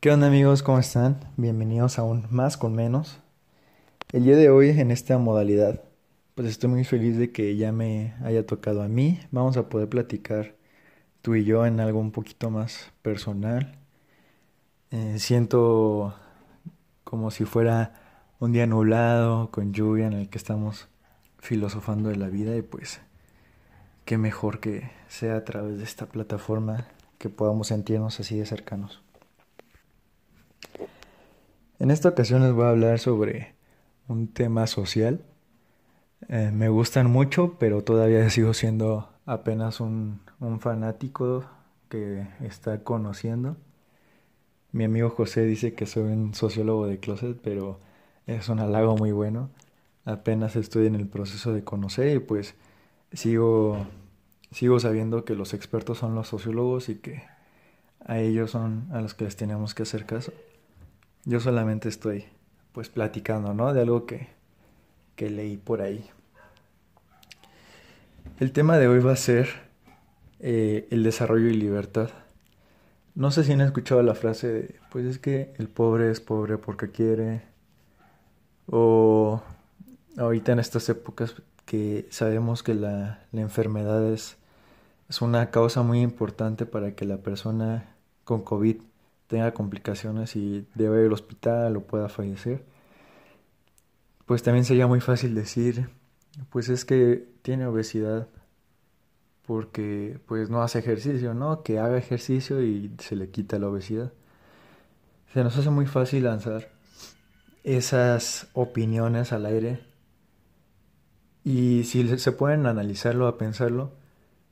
¿Qué onda amigos? ¿Cómo están? Bienvenidos a un Más con Menos. El día de hoy en esta modalidad, pues estoy muy feliz de que ya me haya tocado a mí. Vamos a poder platicar tú y yo en algo un poquito más personal. Eh, siento como si fuera un día nublado, con lluvia, en el que estamos filosofando de la vida y pues qué mejor que sea a través de esta plataforma que podamos sentirnos así de cercanos. En esta ocasión les voy a hablar sobre un tema social. Eh, me gustan mucho, pero todavía sigo siendo apenas un, un fanático que está conociendo. Mi amigo José dice que soy un sociólogo de closet, pero es un halago muy bueno. Apenas estoy en el proceso de conocer y pues sigo, sigo sabiendo que los expertos son los sociólogos y que a ellos son a los que les tenemos que hacer caso. Yo solamente estoy pues platicando, ¿no? De algo que, que leí por ahí. El tema de hoy va a ser eh, el desarrollo y libertad. No sé si han escuchado la frase de, pues es que el pobre es pobre porque quiere. O ahorita en estas épocas que sabemos que la, la enfermedad es, es una causa muy importante para que la persona con COVID tenga complicaciones y debe ir al hospital o pueda fallecer, pues también sería muy fácil decir, pues es que tiene obesidad porque pues no hace ejercicio, ¿no? Que haga ejercicio y se le quita la obesidad. Se nos hace muy fácil lanzar esas opiniones al aire y si se pueden analizarlo, a pensarlo,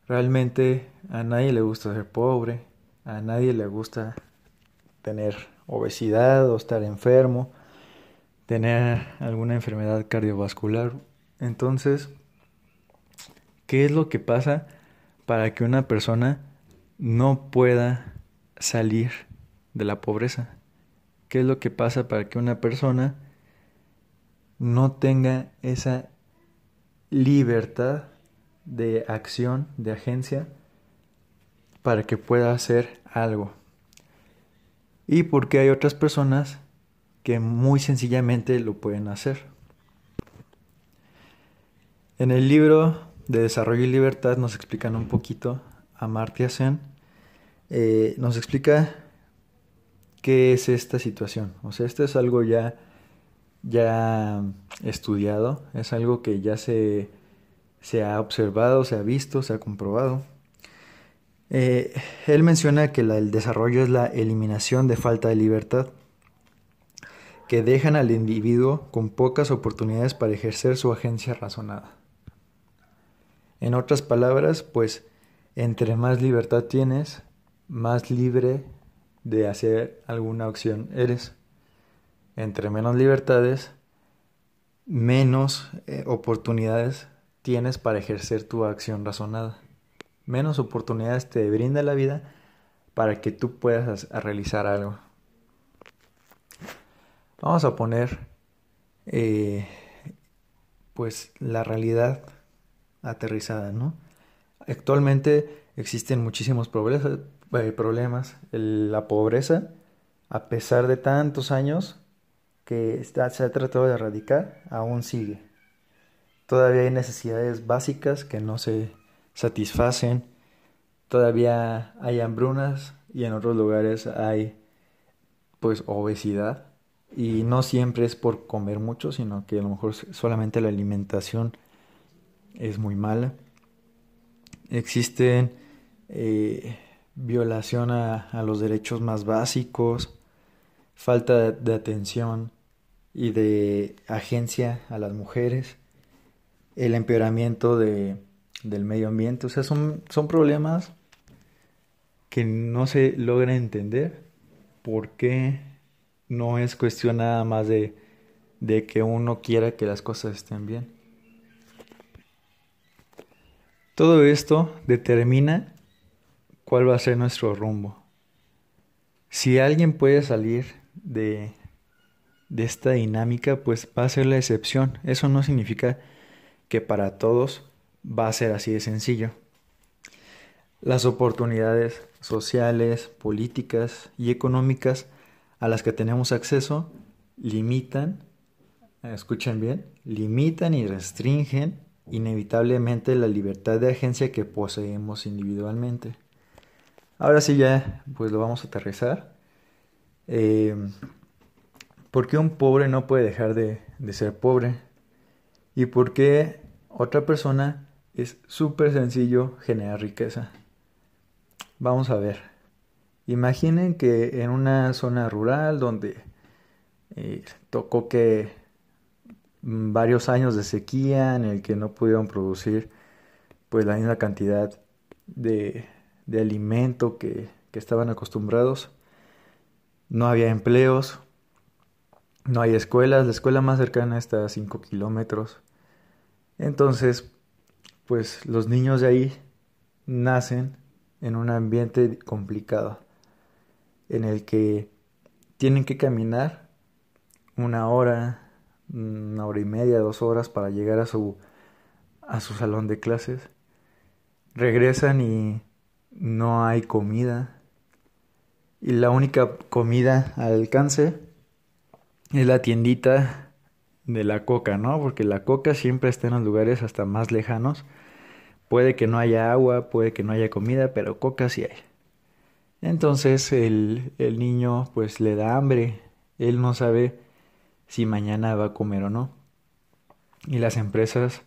realmente a nadie le gusta ser pobre, a nadie le gusta tener obesidad o estar enfermo, tener alguna enfermedad cardiovascular. Entonces, ¿qué es lo que pasa para que una persona no pueda salir de la pobreza? ¿Qué es lo que pasa para que una persona no tenga esa libertad de acción, de agencia, para que pueda hacer algo? y porque hay otras personas que muy sencillamente lo pueden hacer. En el libro de Desarrollo y Libertad nos explican un poquito, Amartya Sen eh, nos explica qué es esta situación. O sea, esto es algo ya, ya estudiado, es algo que ya se, se ha observado, se ha visto, se ha comprobado. Eh, él menciona que el desarrollo es la eliminación de falta de libertad, que dejan al individuo con pocas oportunidades para ejercer su agencia razonada. En otras palabras, pues, entre más libertad tienes, más libre de hacer alguna acción eres. Entre menos libertades, menos eh, oportunidades tienes para ejercer tu acción razonada menos oportunidades te brinda la vida para que tú puedas realizar algo. Vamos a poner eh, pues la realidad aterrizada, ¿no? Actualmente existen muchísimos eh, problemas. la pobreza, a pesar de tantos años que se ha tratado de erradicar, aún sigue. Todavía hay necesidades básicas que no se satisfacen. Todavía hay hambrunas y en otros lugares hay pues obesidad y no siempre es por comer mucho, sino que a lo mejor solamente la alimentación es muy mala. Existen eh, violación a, a, los derechos más básicos, falta de atención y de agencia a las mujeres, el empeoramiento de del medio ambiente. O sea, son, son problemas que no se logra entender porque no es cuestión nada más de, de que uno quiera que las cosas estén bien. Todo esto determina cuál va a ser nuestro rumbo. Si alguien puede salir de, de esta dinámica, pues va a ser la excepción. Eso no significa que para todos va a ser así de sencillo. Las oportunidades sociales, políticas y económicas a las que tenemos acceso limitan, escuchen bien, limitan y restringen inevitablemente la libertad de agencia que poseemos individualmente. Ahora sí ya, pues lo vamos a aterrizar. Eh, ¿Por qué un pobre no puede dejar de, de ser pobre? ¿Y por qué otra persona es súper sencillo generar riqueza? Vamos a ver. Imaginen que en una zona rural donde eh, tocó que varios años de sequía en el que no pudieron producir pues la misma cantidad de, de alimento que, que estaban acostumbrados. No había empleos, no hay escuelas, la escuela más cercana está a 5 kilómetros. Entonces, pues los niños de ahí nacen en un ambiente complicado, en el que tienen que caminar una hora, una hora y media, dos horas para llegar a su, a su salón de clases. Regresan y no hay comida. Y la única comida al alcance es la tiendita de la coca, ¿no? Porque la coca siempre está en los lugares hasta más lejanos. Puede que no haya agua, puede que no haya comida, pero coca sí hay. Entonces el, el niño pues le da hambre, él no sabe si mañana va a comer o no. Y las empresas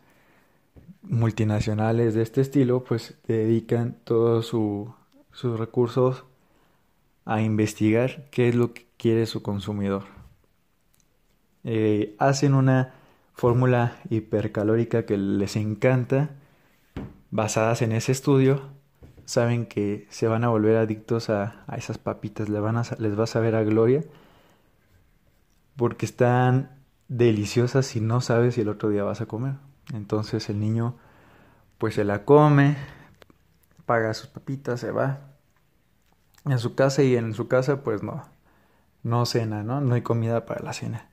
multinacionales de este estilo pues dedican todos sus recursos a investigar qué es lo que quiere su consumidor. Eh, hacen una fórmula hipercalórica que les encanta, basadas en ese estudio, saben que se van a volver adictos a, esas papitas, les, van a, les va a saber a gloria, porque están deliciosas y no sabes si el otro día vas a comer. Entonces el niño pues se la come, paga sus papitas, se va a su casa y en su casa pues no, no cena, ¿no? No hay comida para la cena.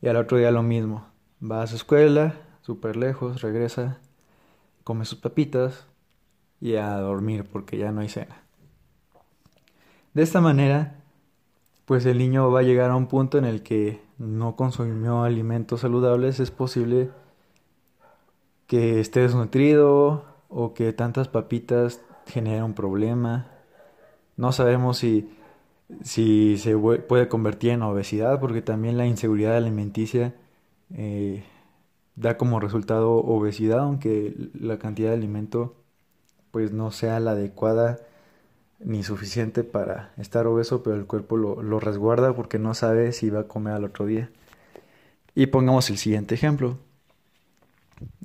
Y al otro día lo mismo. Va a su escuela, súper lejos, regresa, come sus papitas y a dormir porque ya no hay cena. De esta manera, pues el niño va a llegar a un punto en el que no consumió alimentos saludables, es posible que esté desnutrido o que tantas papitas generen un problema. No sabemos si si se puede convertir en obesidad, porque también la inseguridad alimenticia eh, da como resultado obesidad, aunque la cantidad de alimento pues no sea la adecuada ni suficiente para estar obeso, pero el cuerpo lo, lo resguarda porque no sabe si va a comer al otro día. Y pongamos el siguiente ejemplo.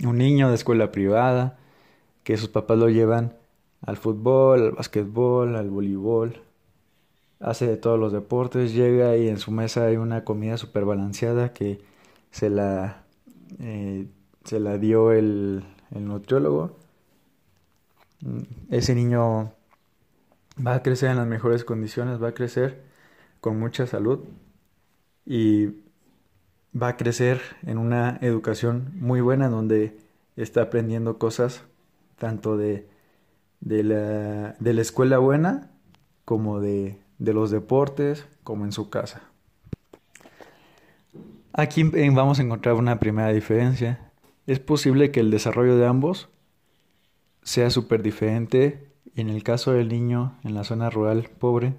Un niño de escuela privada, que sus papás lo llevan al fútbol, al básquetbol, al voleibol, hace de todos los deportes, llega y en su mesa hay una comida súper balanceada que se la, eh, se la dio el, el nutriólogo. Mm, ese niño va a crecer en las mejores condiciones, va a crecer con mucha salud y va a crecer en una educación muy buena donde está aprendiendo cosas tanto de, de, la, de la escuela buena como de, de los deportes como en su casa. Aquí vamos a encontrar una primera diferencia. Es posible que el desarrollo de ambos sea súper diferente. En el caso del niño en la zona rural pobre,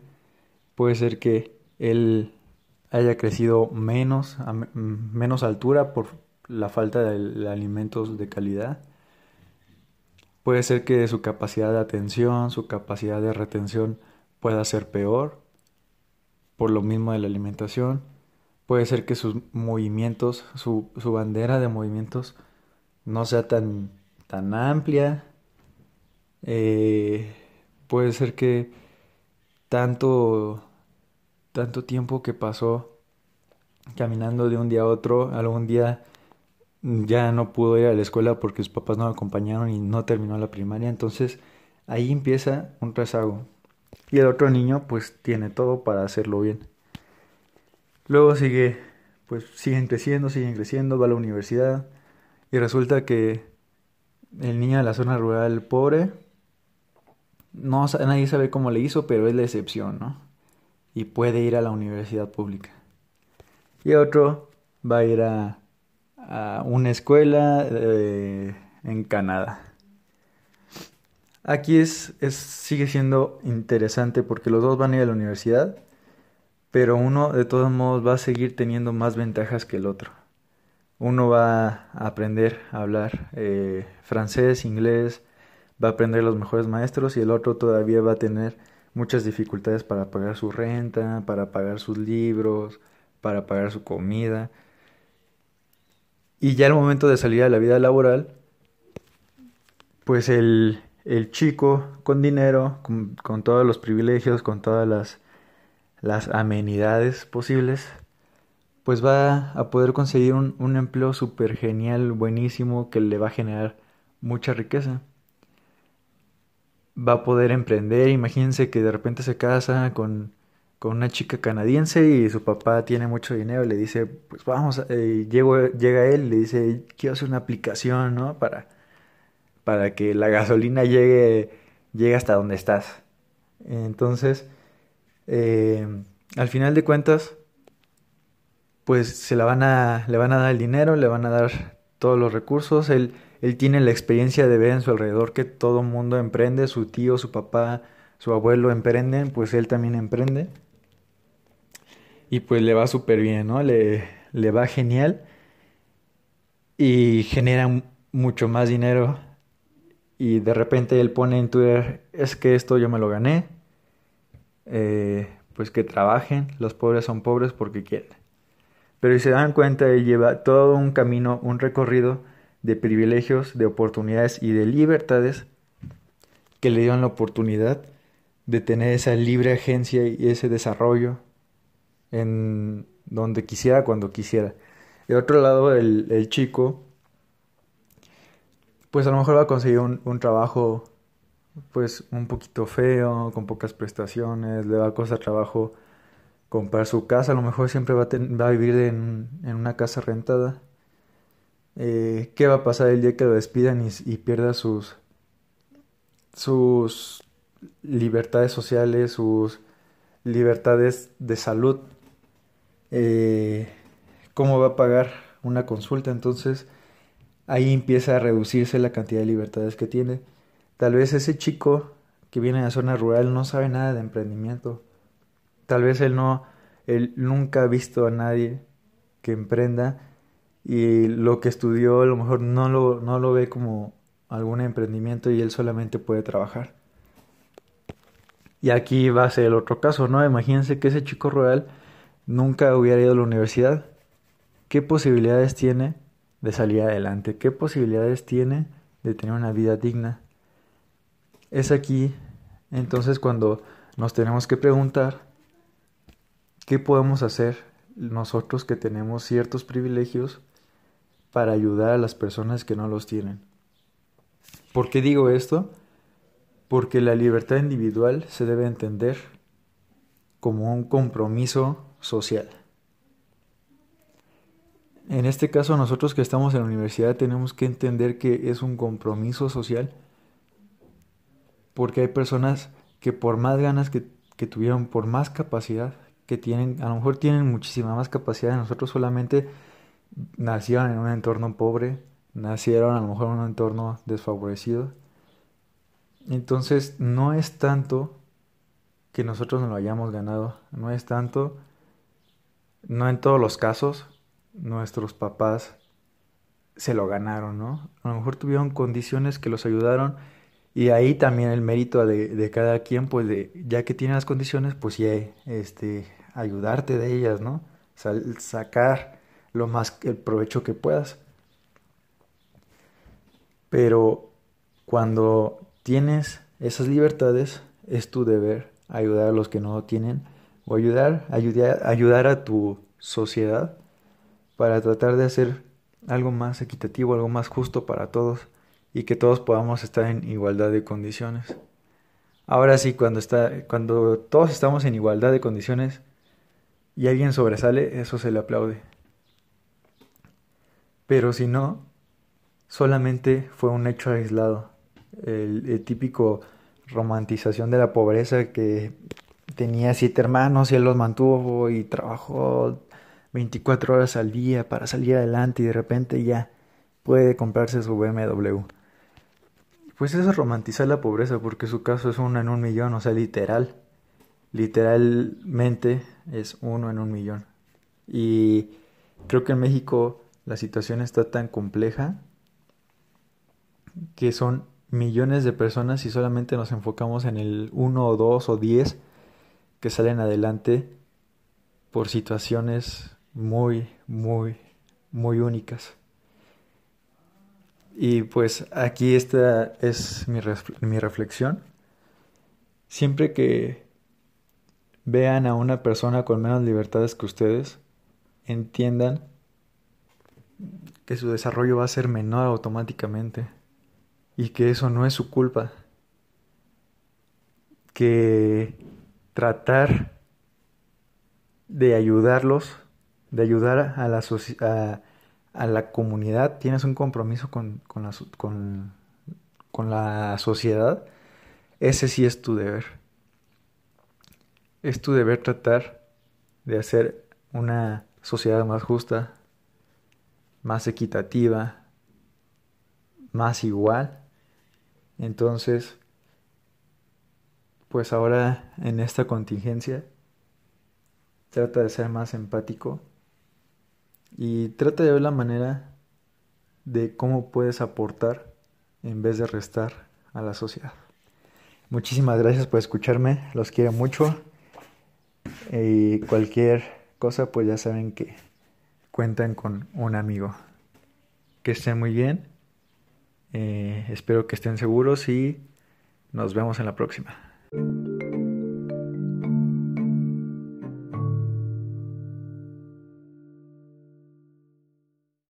puede ser que él haya crecido menos, a menos altura por la falta de alimentos de calidad. Puede ser que su capacidad de atención, su capacidad de retención pueda ser peor por lo mismo de la alimentación. Puede ser que sus movimientos, su, su bandera de movimientos no sea tan, tan amplia. Eh, puede ser que tanto, tanto tiempo que pasó caminando de un día a otro, algún día ya no pudo ir a la escuela porque sus papás no lo acompañaron y no terminó la primaria. Entonces ahí empieza un rezago. Y el otro niño pues tiene todo para hacerlo bien. Luego sigue, pues siguen creciendo, siguen creciendo, va a la universidad y resulta que el niño de la zona rural pobre, no, nadie sabe cómo le hizo, pero es la excepción, ¿no? y puede ir a la universidad pública. Y otro va a ir a, una escuela eh, en Canadá. Aquí es, es, sigue siendo interesante porque los dos van a ir a la universidad, pero uno de todos modos va a seguir teniendo más ventajas que el otro. Uno va a aprender a hablar eh, francés, inglés, va a aprender los mejores maestros y el otro todavía va a tener muchas dificultades para pagar su renta, para pagar sus libros, para pagar su comida. Y ya al momento de salir a la vida laboral, pues el, el chico con dinero, con, todos los privilegios, con todas las, amenidades posibles, pues va a poder conseguir un, empleo súper genial, buenísimo, que le va a generar mucha riqueza. Va a poder emprender, imagínense que de repente se casa con, con una chica canadiense y su papá tiene mucho dinero le dice, pues vamos, eh, llega él y le dice, quiero hacer una aplicación, ¿no? Para, para que la gasolina llegue, llegue hasta donde estás. Entonces, eh, al final de cuentas, pues se la van a, le van a dar el dinero, le van a dar todos los recursos, él, él tiene la experiencia de ver en su alrededor que todo mundo emprende, su tío, su papá, su abuelo emprenden, pues él también emprende. Y pues le va súper bien, ¿no? Le, le va genial y genera mucho más dinero. Y de repente él pone en Twitter, es que esto yo me lo gané. Eh, pues que trabajen, los pobres son pobres porque quieren. Pero si se dan cuenta, él lleva todo un camino, un recorrido de privilegios, de oportunidades y de libertades que le dieron la oportunidad de tener esa libre agencia y ese desarrollo en donde quisiera, cuando quisiera. De otro lado, el, chico, pues a lo mejor va a conseguir un, un, trabajo, pues un poquito feo, con pocas prestaciones, le va a costar trabajo comprar su casa, a lo mejor siempre va a, va a vivir en, en, una casa rentada. Eh, ¿Qué va a pasar el día que lo despidan y, pierda sus, sus libertades sociales, sus libertades de salud? Eh, ¿Cómo va a pagar una consulta? Entonces ahí empieza a reducirse la cantidad de libertades que tiene. Tal vez ese chico que viene de la zona rural no sabe nada de emprendimiento Tal vez él no, él nunca ha visto a nadie que emprenda y lo que estudió a lo mejor no lo, no lo ve como algún emprendimiento y él solamente puede trabajar. Y aquí va a ser el otro caso, ¿no? Imagínense que ese chico rural nunca hubiera ido a la universidad. ¿Qué posibilidades tiene de salir adelante? ¿Qué posibilidades tiene de tener una vida digna? Es aquí entonces cuando nos tenemos que preguntar ¿Qué podemos hacer nosotros que tenemos ciertos privilegios para ayudar a las personas que no los tienen? ¿Por qué digo esto? Porque la libertad individual se debe entender como un compromiso social. En este caso, nosotros que estamos en la universidad tenemos que entender que es un compromiso social porque hay personas que por más ganas que, que tuvieron, por más capacidad, que tienen, a lo mejor tienen muchísima más capacidad. Nosotros solamente nacieron en un entorno pobre, nacieron a lo mejor en un entorno desfavorecido. Entonces no es tanto que nosotros nos lo hayamos ganado, no es tanto, no en todos los casos, nuestros papás se lo ganaron, ¿no? A lo mejor tuvieron condiciones que los ayudaron y ahí también el mérito de, cada quien, pues de, ya que tiene las condiciones, pues ya, este, ayudarte de ellas, ¿no? sacar lo más el provecho que puedas. Pero cuando tienes esas libertades, es tu deber ayudar a los que no tienen o ayudar, ayudar, ayudar a tu sociedad para tratar de hacer algo más equitativo, algo más justo para todos y que todos podamos estar en igualdad de condiciones. Ahora sí, cuando, está, cuando todos estamos en igualdad de condiciones y alguien sobresale, eso se le aplaude. Pero si no, solamente fue un hecho aislado. El, típico romantización de la pobreza que tenía siete hermanos y él los mantuvo y trabajó 24 horas al día para salir adelante y de repente ya puede comprarse su BMW. Pues eso es romantizar la pobreza porque su caso es uno en un millón, o sea, literal. Literalmente es uno en un millón. Y creo que en México la situación está tan compleja que son millones de personas y solamente nos enfocamos en el uno o dos o diez que salen adelante por situaciones muy, muy, muy únicas. Y pues aquí esta es mi, mi reflexión. Siempre que vean a una persona con menos libertades que ustedes, entiendan que su desarrollo va a ser menor automáticamente y que eso no es su culpa. Que tratar de ayudarlos, de ayudar a la, a, a la comunidad, tienes un compromiso con, con, la, con, con la sociedad, ese sí es tu deber. Es tu deber tratar de hacer una sociedad más justa, más equitativa, más igual. Entonces, pues ahora en esta contingencia, trata de ser más empático y trata de ver la manera de cómo puedes aportar en vez de restar a la sociedad. Muchísimas gracias por escucharme, los quiero mucho y cualquier cosa pues ya saben que cuentan con un amigo. Que estén muy bien, eh, espero que estén seguros y nos vemos en la próxima.